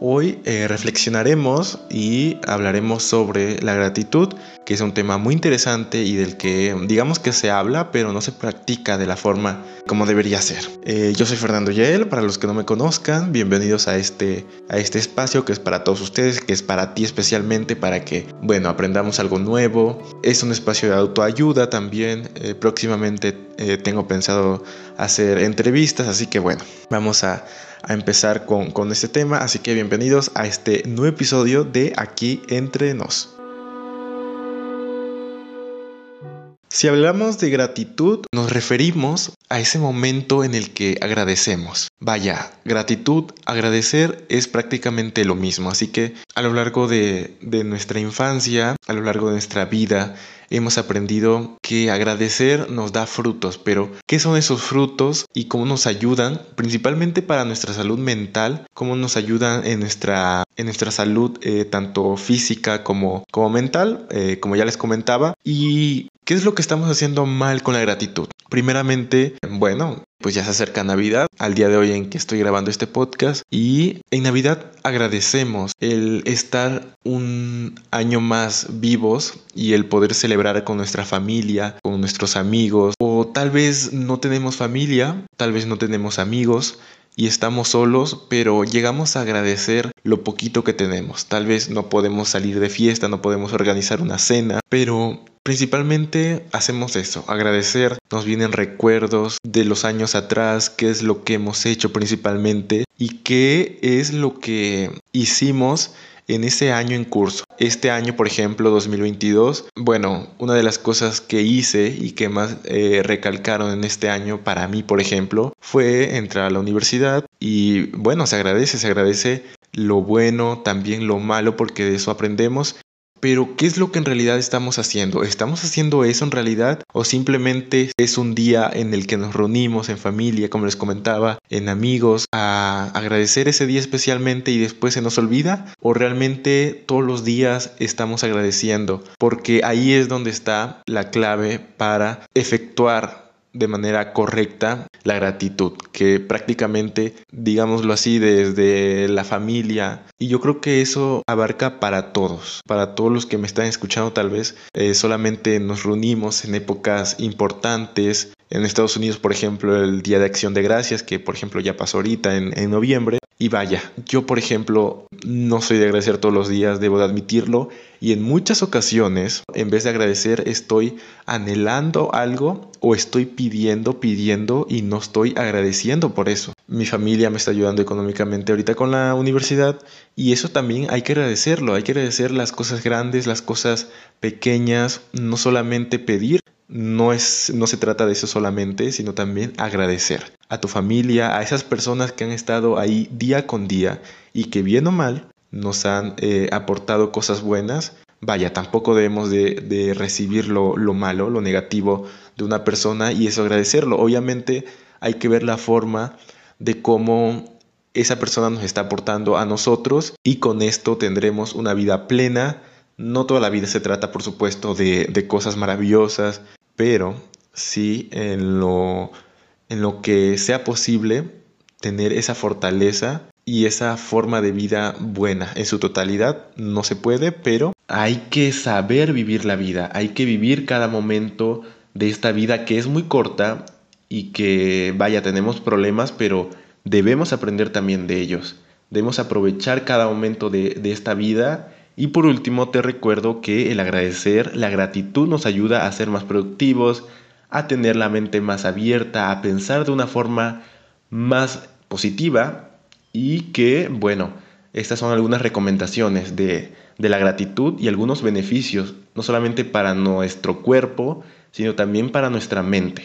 Hoy eh, reflexionaremos y hablaremos sobre la gratitud, que es un tema muy interesante y del que digamos que se habla, pero no se practica de la forma como debería ser. Eh, yo soy Fernando Yael, para los que no me conozcan, bienvenidos a este, a este espacio que es para todos ustedes, que es para ti especialmente, para que, bueno, aprendamos algo nuevo. Es un espacio de autoayuda también. Eh, próximamente tengo pensado hacer entrevistas, así que bueno, vamos a a empezar con, con este tema, así que bienvenidos a este nuevo episodio de Aquí entre nos. Si hablamos de gratitud, nos referimos a ese momento en el que agradecemos. Vaya, gratitud, agradecer es prácticamente lo mismo, así que a lo largo de, nuestra infancia, a lo largo de nuestra vida, hemos aprendido que agradecer nos da frutos, pero ¿qué son esos frutos y cómo nos ayudan? Principalmente para nuestra salud mental, cómo nos ayudan en nuestra, en nuestra salud eh, tanto física como, como mental, eh, como ya les comentaba. Y ¿Qué es lo que estamos haciendo mal con la gratitud? Primeramente, bueno, pues ya se acerca Navidad, al día de hoy en que estoy grabando este podcast, y en Navidad agradecemos el estar un año más vivos y el poder celebrar con nuestra familia, con nuestros amigos, o tal vez no tenemos familia, tal vez no tenemos amigos, y estamos solos, pero llegamos a agradecer lo poquito que tenemos. Tal vez no podemos salir de fiesta, no podemos organizar una cena, pero Principalmente hacemos eso, agradecer, nos vienen recuerdos de los años atrás, qué es lo que hemos hecho principalmente y qué es lo que hicimos en ese año en curso. Este año, por ejemplo, 2022, bueno, una de las cosas que hice y que más eh, recalcaron en este año para mí, por ejemplo, fue entrar a la universidad y bueno, se agradece, se agradece lo bueno, también lo malo, porque de eso aprendemos pero, ¿qué es lo que en realidad estamos haciendo? ¿Estamos haciendo eso en realidad? ¿O simplemente es un día en el que nos reunimos en familia, como les comentaba, en amigos, a agradecer ese día especialmente y después se nos olvida? ¿O realmente todos los días estamos agradeciendo? Porque ahí es donde está la clave para efectuar de manera correcta la gratitud, que prácticamente, digámoslo así, desde la familia, y yo creo que eso abarca para todos, para todos los que me están escuchando tal vez, eh, solamente nos reunimos en épocas importantes, en Estados Unidos, por ejemplo, el Día de Acción de Gracias, que por ejemplo ya pasó ahorita en, en noviembre, y vaya, yo por ejemplo no soy de agradecer todos los días, debo de admitirlo, y en muchas ocasiones, en vez de agradecer, estoy anhelando algo o estoy pidiendo, pidiendo y no estoy agradeciendo por eso. Mi familia me está ayudando económicamente ahorita con la universidad y eso también hay que agradecerlo, hay que agradecer las cosas grandes, las cosas pequeñas, no solamente pedir, no, es, no se trata de eso solamente, sino también agradecer a tu familia, a esas personas que han estado ahí día con día y que bien o mal nos han eh, aportado cosas buenas. Vaya, tampoco debemos de, recibir lo, lo, malo, lo negativo de una persona y eso agradecerlo. Obviamente hay que ver la forma de cómo esa persona nos está aportando a nosotros y con esto tendremos una vida plena, no toda la vida se trata, por supuesto, de, cosas maravillosas, pero sí en lo, en lo que sea posible tener esa fortaleza y esa forma de vida buena. En su totalidad no se puede, pero hay que saber vivir la vida, hay que vivir cada momento de esta vida que es muy corta y que, vaya, tenemos problemas, pero debemos aprender también de ellos. Debemos aprovechar cada momento de, de esta vida y por último, te recuerdo que el agradecer, la gratitud nos ayuda a ser más productivos, a tener la mente más abierta, a pensar de una forma más positiva y que, bueno, estas son algunas recomendaciones de, de la gratitud y algunos beneficios, no solamente para nuestro cuerpo, sino también para nuestra mente.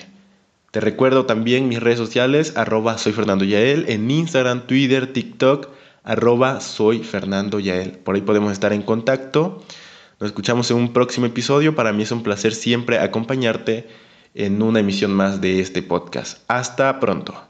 Te recuerdo también mis redes sociales, arroba soy Fernando Yael, en Instagram, Twitter, TikTok, arroba soy Fernando Yael. Por ahí podemos estar en contacto. Nos escuchamos en un próximo episodio. Para mí es un placer siempre acompañarte en una emisión más de este podcast. Hasta pronto.